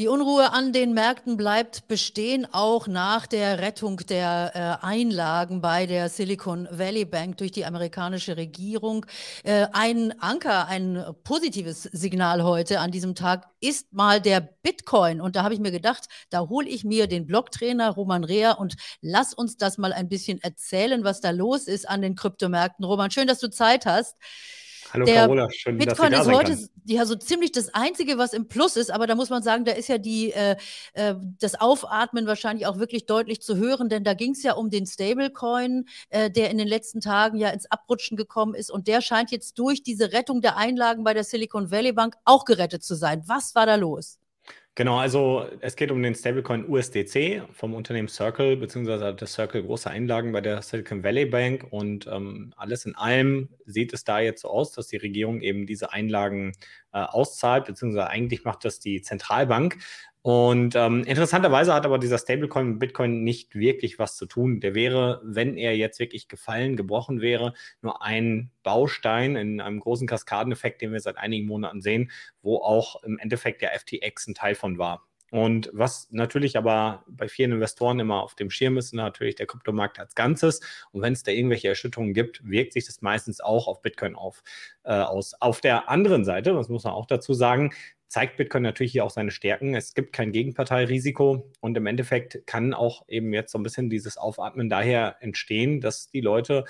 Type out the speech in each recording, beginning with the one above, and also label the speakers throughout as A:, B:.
A: Die Unruhe an den Märkten bleibt bestehen, auch nach der Rettung der äh, Einlagen bei der Silicon Valley Bank durch die amerikanische Regierung. Äh, ein Anker, ein positives Signal heute an diesem Tag ist mal der Bitcoin. Und da habe ich mir gedacht, da hole ich mir den Blogtrainer Roman Rea und lass uns das mal ein bisschen erzählen, was da los ist an den Kryptomärkten. Roman, schön, dass du Zeit hast.
B: Hallo der Carola, schön,
A: Bitcoin
B: dass
A: ist heute ja so ziemlich das Einzige, was im Plus ist, aber da muss man sagen, da ist ja die, äh, äh, das Aufatmen wahrscheinlich auch wirklich deutlich zu hören, denn da ging es ja um den Stablecoin, äh, der in den letzten Tagen ja ins Abrutschen gekommen ist und der scheint jetzt durch diese Rettung der Einlagen bei der Silicon Valley Bank auch gerettet zu sein. Was war da los?
B: Genau, also es geht um den Stablecoin USDC vom Unternehmen Circle, beziehungsweise der Circle große Einlagen bei der Silicon Valley Bank und ähm, alles in allem sieht es da jetzt so aus, dass die Regierung eben diese Einlagen äh, auszahlt, beziehungsweise eigentlich macht das die Zentralbank. Und ähm, interessanterweise hat aber dieser Stablecoin mit Bitcoin nicht wirklich was zu tun. Der wäre, wenn er jetzt wirklich gefallen, gebrochen wäre, nur ein Baustein in einem großen Kaskadeneffekt, den wir seit einigen Monaten sehen, wo auch im Endeffekt der FTX ein Teil von war. Und was natürlich aber bei vielen Investoren immer auf dem Schirm ist, natürlich der Kryptomarkt als Ganzes. Und wenn es da irgendwelche Erschütterungen gibt, wirkt sich das meistens auch auf Bitcoin auf, äh, aus. Auf der anderen Seite, das muss man auch dazu sagen, zeigt Bitcoin natürlich hier auch seine Stärken. Es gibt kein Gegenparteirisiko und im Endeffekt kann auch eben jetzt so ein bisschen dieses Aufatmen daher entstehen, dass die Leute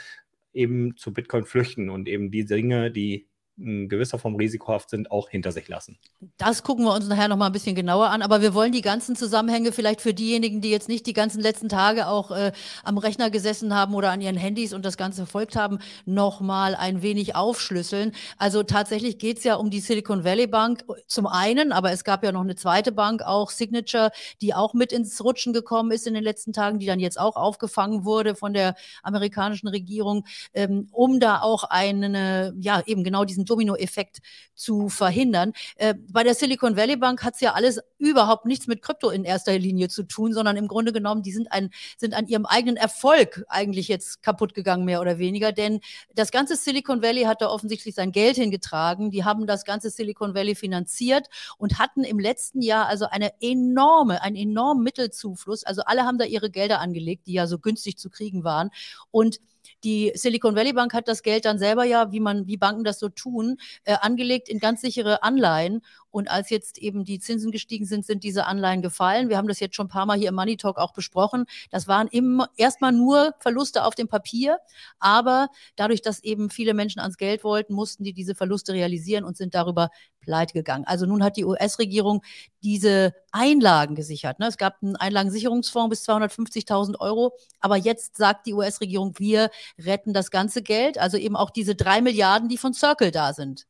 B: eben zu Bitcoin flüchten und eben die Dinge, die in gewisser Form risikohaft sind, auch hinter sich lassen.
A: Das gucken wir uns nachher noch mal ein bisschen genauer an. Aber wir wollen die ganzen Zusammenhänge vielleicht für diejenigen, die jetzt nicht die ganzen letzten Tage auch äh, am Rechner gesessen haben oder an ihren Handys und das Ganze verfolgt haben, noch mal ein wenig aufschlüsseln. Also tatsächlich geht es ja um die Silicon Valley Bank zum einen, aber es gab ja noch eine zweite Bank, auch Signature, die auch mit ins Rutschen gekommen ist in den letzten Tagen, die dann jetzt auch aufgefangen wurde von der amerikanischen Regierung, ähm, um da auch eine, ja eben genau diesen Dominoeffekt zu verhindern. Äh, bei der Silicon Valley Bank hat es ja alles überhaupt nichts mit Krypto in erster Linie zu tun, sondern im Grunde genommen, die sind, ein, sind an ihrem eigenen Erfolg eigentlich jetzt kaputt gegangen, mehr oder weniger. Denn das ganze Silicon Valley hat da offensichtlich sein Geld hingetragen. Die haben das ganze Silicon Valley finanziert und hatten im letzten Jahr also eine enorme, einen enormen Mittelzufluss. Also alle haben da ihre Gelder angelegt, die ja so günstig zu kriegen waren. Und die Silicon Valley Bank hat das Geld dann selber ja, wie man, wie Banken das so tun, äh, angelegt in ganz sichere Anleihen. Und als jetzt eben die Zinsen gestiegen sind, sind diese Anleihen gefallen. Wir haben das jetzt schon ein paar Mal hier im Money Talk auch besprochen. Das waren immer erstmal nur Verluste auf dem Papier, aber dadurch, dass eben viele Menschen ans Geld wollten, mussten die diese Verluste realisieren und sind darüber pleite gegangen. Also nun hat die US-Regierung diese Einlagen gesichert. Ne? Es gab einen Einlagensicherungsfonds bis 250.000 Euro, aber jetzt sagt die US-Regierung, wir retten das ganze Geld, also eben auch diese drei Milliarden, die von Circle da sind.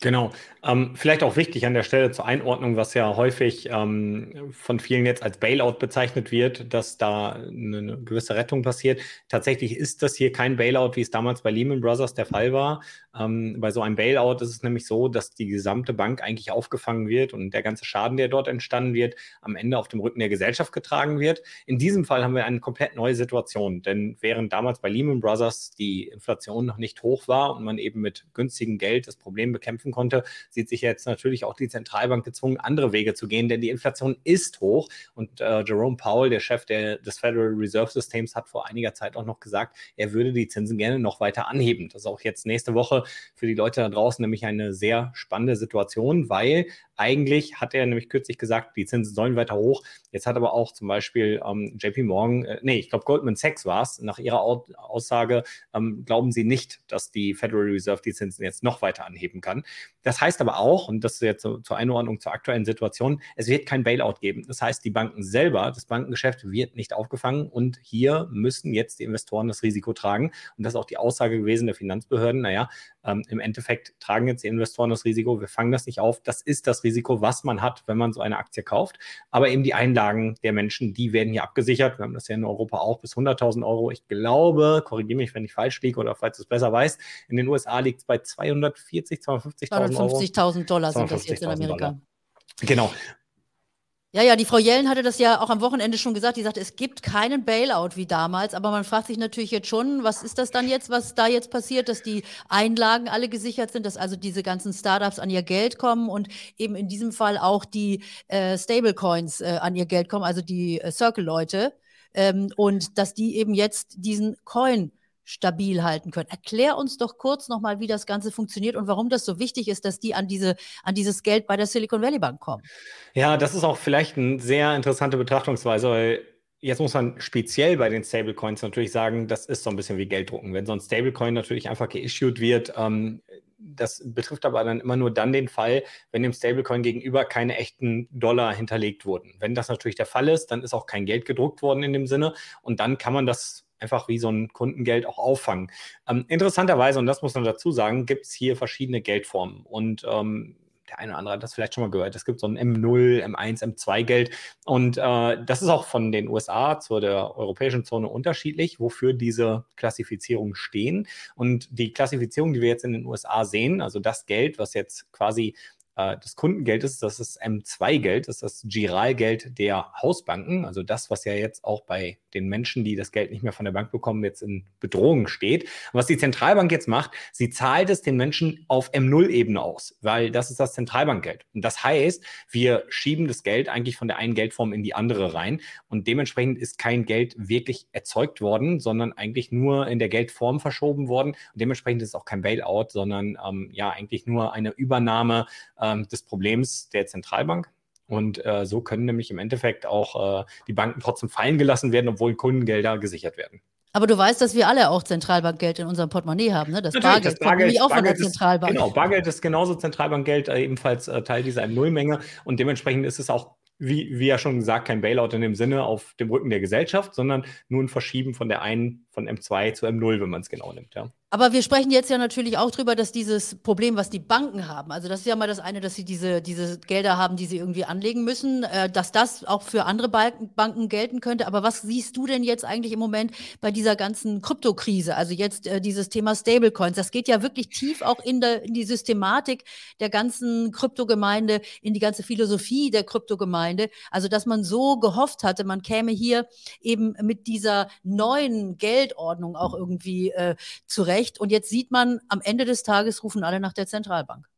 B: Genau. Ähm, vielleicht auch wichtig an der Stelle zur Einordnung, was ja häufig ähm, von vielen jetzt als Bailout bezeichnet wird, dass da eine, eine, gewisse Rettung passiert. Tatsächlich ist das hier kein Bailout, wie es damals bei Lehman Brothers der Fall war. Ähm, bei so einem Bailout ist es nämlich so, dass die gesamte Bank eigentlich aufgefangen wird und der ganze Schaden, der dort entstanden wird, am Ende auf dem Rücken der Gesellschaft getragen wird. In diesem Fall haben wir eine komplett neue Situation, denn während damals bei Lehman Brothers die Inflation noch nicht hoch war und man eben mit günstigem Geld das Problem bekämpfen helfen konnte, sieht sich jetzt natürlich auch die Zentralbank gezwungen, andere Wege zu gehen, denn die Inflation ist hoch. Und äh, Jerome Powell, der Chef der, des Federal Reserve Systems, hat vor einiger Zeit auch noch gesagt, er würde die Zinsen gerne noch weiter anheben. Das ist auch jetzt nächste Woche für die Leute da draußen nämlich eine sehr spannende Situation, weil eigentlich hat er nämlich kürzlich gesagt, die Zinsen sollen weiter hoch. Jetzt hat aber auch zum Beispiel ähm, JP Morgan, äh, nee, ich glaube Goldman Sachs war es, nach ihrer Aussage, ähm, glauben sie nicht, dass die Federal Reserve die Zinsen jetzt noch weiter anheben kann. Das heißt aber auch, und das ist jetzt so, zur Einordnung zur aktuellen Situation, es wird kein Bailout geben. Das heißt, die Banken selber, das Bankengeschäft wird nicht aufgefangen und hier müssen jetzt die Investoren das Risiko tragen. Und das ist auch die Aussage gewesen der Finanzbehörden. Naja, ähm, im Endeffekt tragen jetzt die Investoren das Risiko, wir fangen das nicht auf. Das ist das Risiko, was man hat, wenn man so eine Aktie kauft. Aber eben die Einlagen der Menschen, die werden hier abgesichert. Wir haben das ja in Europa auch bis 100.000 Euro. Ich glaube, korrigiere mich, wenn ich falsch liege oder falls du es besser weißt, in den USA liegt es bei 240, 250.000 Euro.
A: 250.000 Dollar sind das jetzt in Amerika. Dollar.
B: Genau.
A: Ja, ja, die Frau Jellen hatte das ja auch am Wochenende schon gesagt. Die sagte, es gibt keinen Bailout wie damals. Aber man fragt sich natürlich jetzt schon, was ist das dann jetzt, was da jetzt passiert, dass die Einlagen alle gesichert sind, dass also diese ganzen Startups an ihr Geld kommen und eben in diesem Fall auch die äh, Stablecoins äh, an ihr Geld kommen, also die äh, Circle-Leute. Ähm, und dass die eben jetzt diesen Coin stabil halten können. Erklär uns doch kurz nochmal, wie das Ganze funktioniert und warum das so wichtig ist, dass die an, diese, an dieses Geld bei der Silicon Valley Bank kommen.
B: Ja, das ist auch vielleicht eine sehr interessante Betrachtungsweise, weil Jetzt muss man speziell bei den Stablecoins natürlich sagen, das ist so ein bisschen wie Gelddrucken. Wenn so ein Stablecoin natürlich einfach geissued wird, ähm, das betrifft aber dann immer nur dann den Fall, wenn dem Stablecoin gegenüber keine echten Dollar hinterlegt wurden. Wenn das natürlich der Fall ist, dann ist auch kein Geld gedruckt worden in dem Sinne und dann kann man das einfach wie so ein Kundengeld auch auffangen. Ähm, interessanterweise, und das muss man dazu sagen, gibt es hier verschiedene Geldformen. Und ähm, der eine oder andere hat das vielleicht schon mal gehört. Es gibt so ein M0, M1, M2-Geld. Und äh, das ist auch von den USA zur der europäischen Zone unterschiedlich, wofür diese Klassifizierungen stehen. Und die Klassifizierung, die wir jetzt in den USA sehen, also das Geld, was jetzt quasi äh, des Kundengeldes, das ist M2-Geld, das ist das Giralgeld der Hausbanken, also das, was ja jetzt auch bei den Menschen, die das Geld nicht mehr von der Bank bekommen, jetzt in Bedrohung steht. Was die Zentralbank jetzt macht, sie zahlt es den Menschen auf M0-Ebene aus, weil das ist das Zentralbankgeld. Und das heißt, wir schieben das Geld eigentlich von der einen Geldform in die andere rein und dementsprechend ist kein Geld wirklich erzeugt worden, sondern eigentlich nur in der Geldform verschoben worden. Und dementsprechend ist es auch kein Bailout, sondern ähm, ja eigentlich nur eine Übernahme äh, des Problems der Zentralbank. Und äh, so können nämlich im Endeffekt auch äh, die Banken trotzdem fallen gelassen werden, obwohl Kundengelder gesichert werden.
A: Aber du weißt, dass wir alle auch Zentralbankgeld in unserem Portemonnaie haben, ne? Das Bargeld, das Bargeld kommt auch Bargeld von der Zentralbank.
B: Ist, genau, Bargeld ist genauso Zentralbankgeld, äh, ebenfalls äh, Teil dieser M0-Menge. Und dementsprechend ist es auch, wie, wie ja schon gesagt, kein Bailout in dem Sinne auf dem Rücken der Gesellschaft, sondern nur ein Verschieben von der einen, von M2 zu M0, wenn man es genau nimmt. Ja.
A: Aber wir sprechen jetzt ja natürlich auch darüber, dass dieses Problem, was die Banken haben, also das ist ja mal das eine, dass sie diese, diese Gelder haben, die sie irgendwie anlegen müssen, äh, dass das auch für andere Banken, Banken gelten könnte. Aber was siehst du denn jetzt eigentlich im Moment bei dieser ganzen Kryptokrise? Also jetzt äh, dieses Thema Stablecoins, das geht ja wirklich tief auch in, der, in die Systematik der ganzen Kryptogemeinde, in die ganze Philosophie der Kryptogemeinde. Also dass man so gehofft hatte, man käme hier eben mit dieser neuen Geldordnung auch irgendwie äh, zurecht Recht. Und jetzt sieht man, am Ende des Tages rufen alle nach der Zentralbank.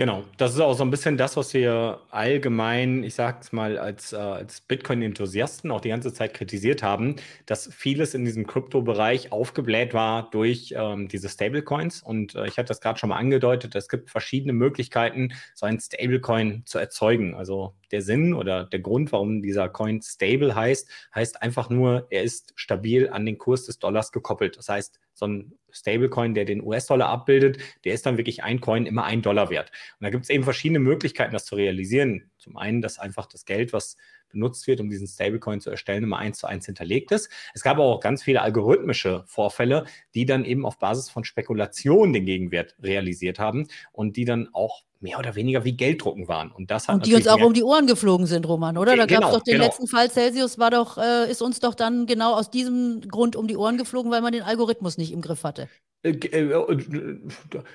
B: Genau, das ist auch so ein bisschen das, was wir allgemein, ich sage es mal, als, äh, als Bitcoin-Enthusiasten auch die ganze Zeit kritisiert haben, dass vieles in diesem Kryptobereich aufgebläht war durch ähm, diese Stablecoins. Und äh, ich hatte das gerade schon mal angedeutet, es gibt verschiedene Möglichkeiten, so ein Stablecoin zu erzeugen. Also der Sinn oder der Grund, warum dieser Coin stable heißt, heißt einfach nur, er ist stabil an den Kurs des Dollars gekoppelt. Das heißt, so ein Stablecoin, der den US-Dollar abbildet, der ist dann wirklich ein Coin immer ein Dollar wert. Und da gibt es eben verschiedene Möglichkeiten, das zu realisieren. Zum einen, dass einfach das Geld, was benutzt wird, um diesen Stablecoin zu erstellen, immer eins zu eins hinterlegt ist. Es gab aber auch ganz viele algorithmische Vorfälle, die dann eben auf Basis von Spekulation den Gegenwert realisiert haben und die dann auch mehr oder weniger wie Gelddrucken waren. Und, das
A: hat und die uns auch um die Ohren geflogen sind, Roman, oder? Da gab es genau, doch den genau. letzten Fall, Celsius war doch, äh, ist uns doch dann genau aus diesem Grund um die Ohren geflogen, weil man den Algorithmus nicht im Griff hatte.
B: Äh, äh, äh,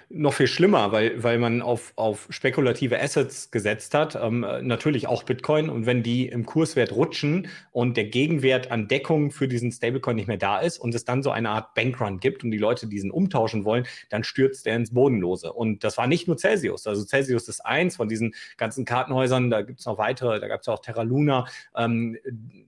B: noch viel schlimmer, weil, weil man auf, auf spekulative Assets gesetzt hat, ähm, natürlich auch Bitcoin. Und wenn die im Kurswert rutschen und der Gegenwert an Deckung für diesen Stablecoin nicht mehr da ist und es dann so eine Art Bankrun gibt und die Leute diesen umtauschen wollen, dann stürzt er ins Bodenlose. Und das war nicht nur Celsius. Also Celsius ist eins von diesen ganzen Kartenhäusern. Da gibt es noch weitere, da gab es auch Terra Luna. Ähm,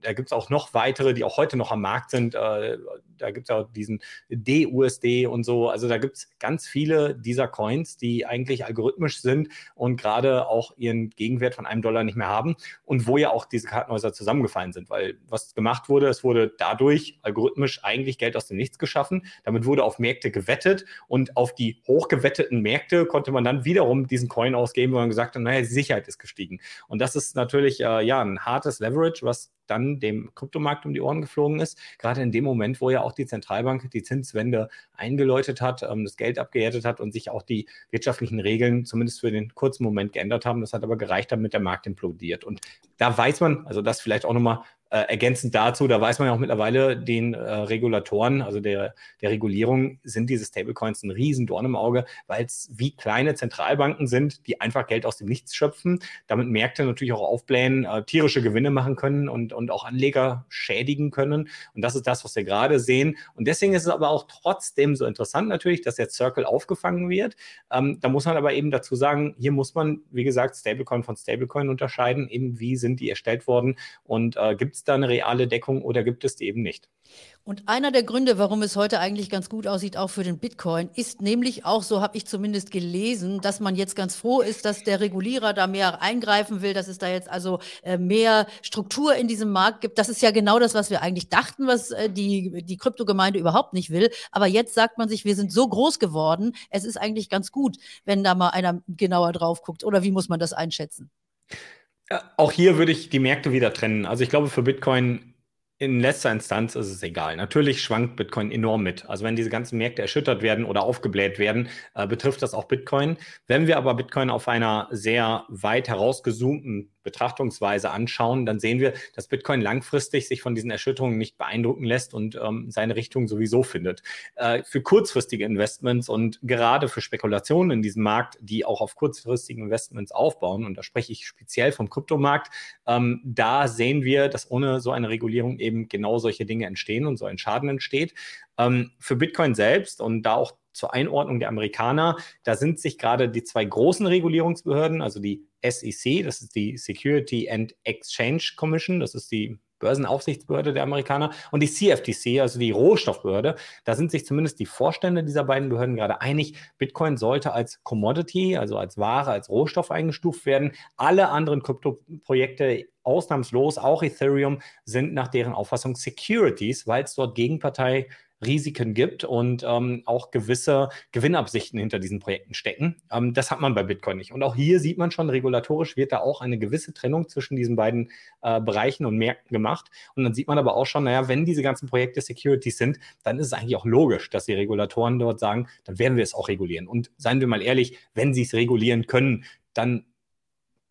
B: da gibt es auch noch weitere, die auch heute noch am Markt sind. Äh, da gibt es auch diesen DUSD und. Also da gibt es ganz viele dieser Coins, die eigentlich algorithmisch sind und gerade auch ihren Gegenwert von einem Dollar nicht mehr haben und wo ja auch diese Kartenhäuser zusammengefallen sind, weil was gemacht wurde, es wurde dadurch algorithmisch eigentlich Geld aus dem Nichts geschaffen. Damit wurde auf Märkte gewettet und auf die hochgewetteten Märkte konnte man dann wiederum diesen Coin ausgeben, wo man gesagt hat, naja, die Sicherheit ist gestiegen. Und das ist natürlich äh, ja ein hartes Leverage, was dann dem Kryptomarkt um die Ohren geflogen ist. Gerade in dem Moment, wo ja auch die Zentralbank die Zinswende eingeläutet hat, ähm, das Geld abgehärtet hat und sich auch die wirtschaftlichen Regeln zumindest für den kurzen Moment geändert haben. Das hat aber gereicht, damit der Markt implodiert. Und da weiß man, also das vielleicht auch nochmal äh, ergänzend dazu, da weiß man ja auch mittlerweile, den äh, Regulatoren, also der, der Regulierung, sind diese Stablecoins ein Riesendorn im Auge, weil es wie kleine Zentralbanken sind, die einfach Geld aus dem Nichts schöpfen, damit Märkte natürlich auch aufblähen, äh, tierische Gewinne machen können und, und auch Anleger schädigen können. Und das ist das, was wir gerade sehen. Und deswegen ist es aber auch trotzdem so interessant natürlich, dass jetzt Circle aufgefangen wird. Ähm, da muss man aber eben dazu sagen, hier muss man, wie gesagt, Stablecoin von Stablecoin unterscheiden, eben wie sind die erstellt worden und äh, gibt es da eine reale Deckung oder gibt es die eben nicht?
A: Und einer der Gründe, warum es heute eigentlich ganz gut aussieht, auch für den Bitcoin, ist nämlich auch, so habe ich zumindest gelesen, dass man jetzt ganz froh ist, dass der Regulierer da mehr eingreifen will, dass es da jetzt also äh, mehr Struktur in diesem Markt gibt. Das ist ja genau das, was wir eigentlich dachten, was äh, die, die Kryptogemeinde überhaupt nicht will. Aber jetzt sagt man sich, wir sind so groß geworden, es ist eigentlich ganz gut, wenn da mal einer genauer drauf guckt. Oder wie muss man das einschätzen?
B: Auch hier würde ich die Märkte wieder trennen. Also ich glaube, für Bitcoin in letzter Instanz ist es egal. Natürlich schwankt Bitcoin enorm mit. Also wenn diese ganzen Märkte erschüttert werden oder aufgebläht werden, äh, betrifft das auch Bitcoin. Wenn wir aber Bitcoin auf einer sehr weit herausgezoomten Betrachtungsweise anschauen, dann sehen wir, dass Bitcoin langfristig sich von diesen Erschütterungen nicht beeindrucken lässt und ähm, seine Richtung sowieso findet. Äh, für kurzfristige Investments und gerade für Spekulationen in diesem Markt, die auch auf kurzfristigen Investments aufbauen, und da spreche ich speziell vom Kryptomarkt, ähm, da sehen wir, dass ohne so eine Regulierung eben genau solche Dinge entstehen und so ein Schaden entsteht. Ähm, für Bitcoin selbst und da auch zur Einordnung der Amerikaner, da sind sich gerade die zwei großen Regulierungsbehörden, also die SEC, das ist die Security and Exchange Commission, das ist die Börsenaufsichtsbehörde der Amerikaner und die CFTC, also die Rohstoffbehörde. Da sind sich zumindest die Vorstände dieser beiden Behörden gerade einig, Bitcoin sollte als Commodity, also als Ware, als Rohstoff eingestuft werden. Alle anderen Kryptoprojekte ausnahmslos, auch Ethereum, sind nach deren Auffassung Securities, weil es dort Gegenpartei Risiken gibt und ähm, auch gewisse Gewinnabsichten hinter diesen Projekten stecken. Ähm, das hat man bei Bitcoin nicht. Und auch hier sieht man schon, regulatorisch wird da auch eine gewisse Trennung zwischen diesen beiden äh, Bereichen und Märkten gemacht. Und dann sieht man aber auch schon, naja, wenn diese ganzen Projekte Securities sind, dann ist es eigentlich auch logisch, dass die Regulatoren dort sagen, dann werden wir es auch regulieren. Und seien wir mal ehrlich, wenn sie es regulieren können, dann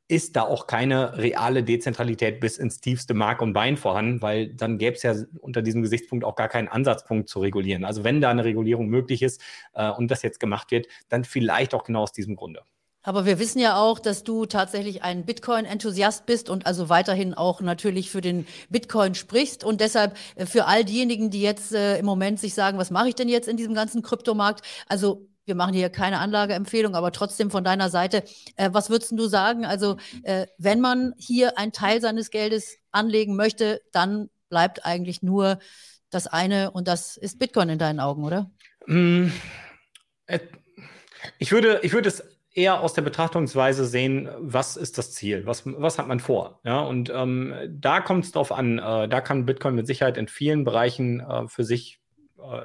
B: ist da auch keine reale Dezentralität bis ins tiefste Mark und Bein vorhanden, weil dann gäbe es ja unter diesem Gesichtspunkt auch gar keinen Ansatzpunkt zu regulieren. Also wenn da eine Regulierung möglich ist äh, und das jetzt gemacht wird, dann vielleicht auch genau aus diesem Grunde.
A: Aber wir wissen ja auch, dass du tatsächlich ein Bitcoin-Enthusiast bist und also weiterhin auch natürlich für den Bitcoin sprichst. Und deshalb äh, für all diejenigen, die jetzt äh, im Moment sich sagen, was mache ich denn jetzt in diesem ganzen Kryptomarkt? Also wir machen hier keine Anlageempfehlung, aber trotzdem von deiner Seite, äh, was würdest du sagen? Also, äh, wenn man hier einen Teil seines Geldes anlegen möchte, dann bleibt eigentlich nur das eine und das ist Bitcoin in deinen Augen, oder? Mm,
B: ich würde, ich würde es eher aus der Betrachtungsweise sehen, was ist das Ziel, was, was hat man vor. Ja? Und ähm, da kommt es drauf an, äh, da kann Bitcoin mit Sicherheit in vielen Bereichen äh, für sich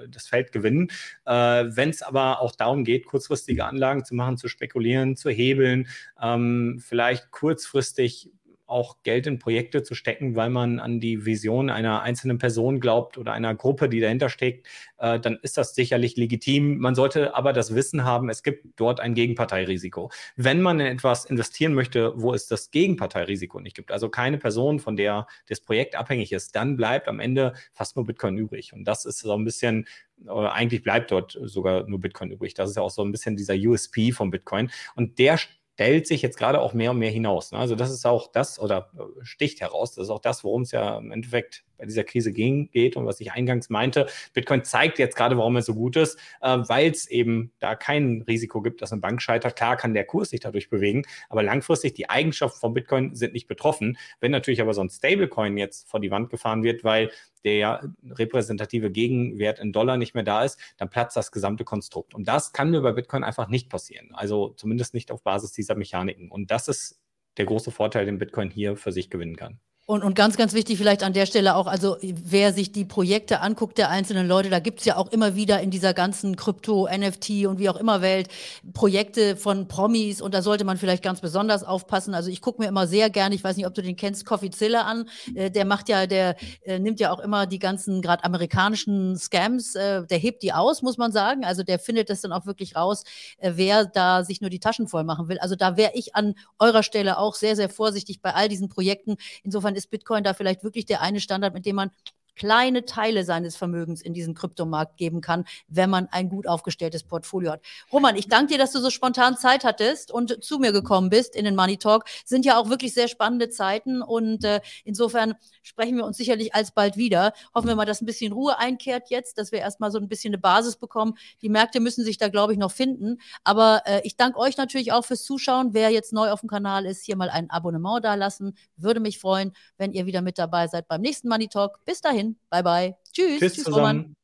B: das Feld gewinnen. Äh, Wenn es aber auch darum geht, kurzfristige Anlagen zu machen, zu spekulieren, zu hebeln, ähm, vielleicht kurzfristig auch Geld in Projekte zu stecken, weil man an die Vision einer einzelnen Person glaubt oder einer Gruppe, die dahinter steckt, äh, dann ist das sicherlich legitim. Man sollte aber das Wissen haben, es gibt dort ein Gegenparteirisiko. Wenn man in etwas investieren möchte, wo es das Gegenparteirisiko nicht gibt, also keine Person, von der das Projekt abhängig ist, dann bleibt am Ende fast nur Bitcoin übrig. Und das ist so ein bisschen eigentlich bleibt dort sogar nur Bitcoin übrig. Das ist ja auch so ein bisschen dieser USP von Bitcoin. Und der stellt sich jetzt gerade auch mehr und mehr hinaus. Ne? Also das ist auch das oder äh, sticht heraus. Das ist auch das, worum es ja im Endeffekt bei dieser Krise ging, geht und was ich eingangs meinte. Bitcoin zeigt jetzt gerade, warum es so gut ist, äh, weil es eben da kein Risiko gibt, dass eine Bank scheitert. Klar kann der Kurs sich dadurch bewegen, aber langfristig die Eigenschaften von Bitcoin sind nicht betroffen. Wenn natürlich aber so ein Stablecoin jetzt vor die Wand gefahren wird, weil der repräsentative Gegenwert in Dollar nicht mehr da ist, dann platzt das gesamte Konstrukt. Und das kann mir bei Bitcoin einfach nicht passieren. Also zumindest nicht auf Basis dieser Mechaniken. Und das ist der große Vorteil, den Bitcoin hier für sich gewinnen kann.
A: Und, und ganz, ganz wichtig vielleicht an der Stelle auch, also wer sich die Projekte anguckt der einzelnen Leute, da gibt's ja auch immer wieder in dieser ganzen Krypto, NFT und wie auch immer Welt Projekte von Promis und da sollte man vielleicht ganz besonders aufpassen. Also ich gucke mir immer sehr gerne, ich weiß nicht, ob du den kennst, Coffee Zilla an. Äh, der macht ja, der äh, nimmt ja auch immer die ganzen gerade amerikanischen Scams, äh, der hebt die aus, muss man sagen. Also der findet das dann auch wirklich raus, äh, wer da sich nur die Taschen voll machen will. Also da wäre ich an eurer Stelle auch sehr, sehr vorsichtig bei all diesen Projekten. Insofern ist ist Bitcoin da vielleicht wirklich der eine Standard, mit dem man kleine Teile seines Vermögens in diesen Kryptomarkt geben kann, wenn man ein gut aufgestelltes Portfolio hat. Roman, ich danke dir, dass du so spontan Zeit hattest und zu mir gekommen bist in den Money Talk. Sind ja auch wirklich sehr spannende Zeiten und äh, insofern sprechen wir uns sicherlich alsbald wieder. Hoffen wir mal, dass ein bisschen Ruhe einkehrt jetzt, dass wir erstmal so ein bisschen eine Basis bekommen. Die Märkte müssen sich da, glaube ich, noch finden. Aber äh, ich danke euch natürlich auch fürs Zuschauen. Wer jetzt neu auf dem Kanal ist, hier mal ein Abonnement da lassen. Würde mich freuen, wenn ihr wieder mit dabei seid beim nächsten Money Talk. Bis dahin. Bye, bye. Tschüss.
B: Tschüss, Tschüss. Roman.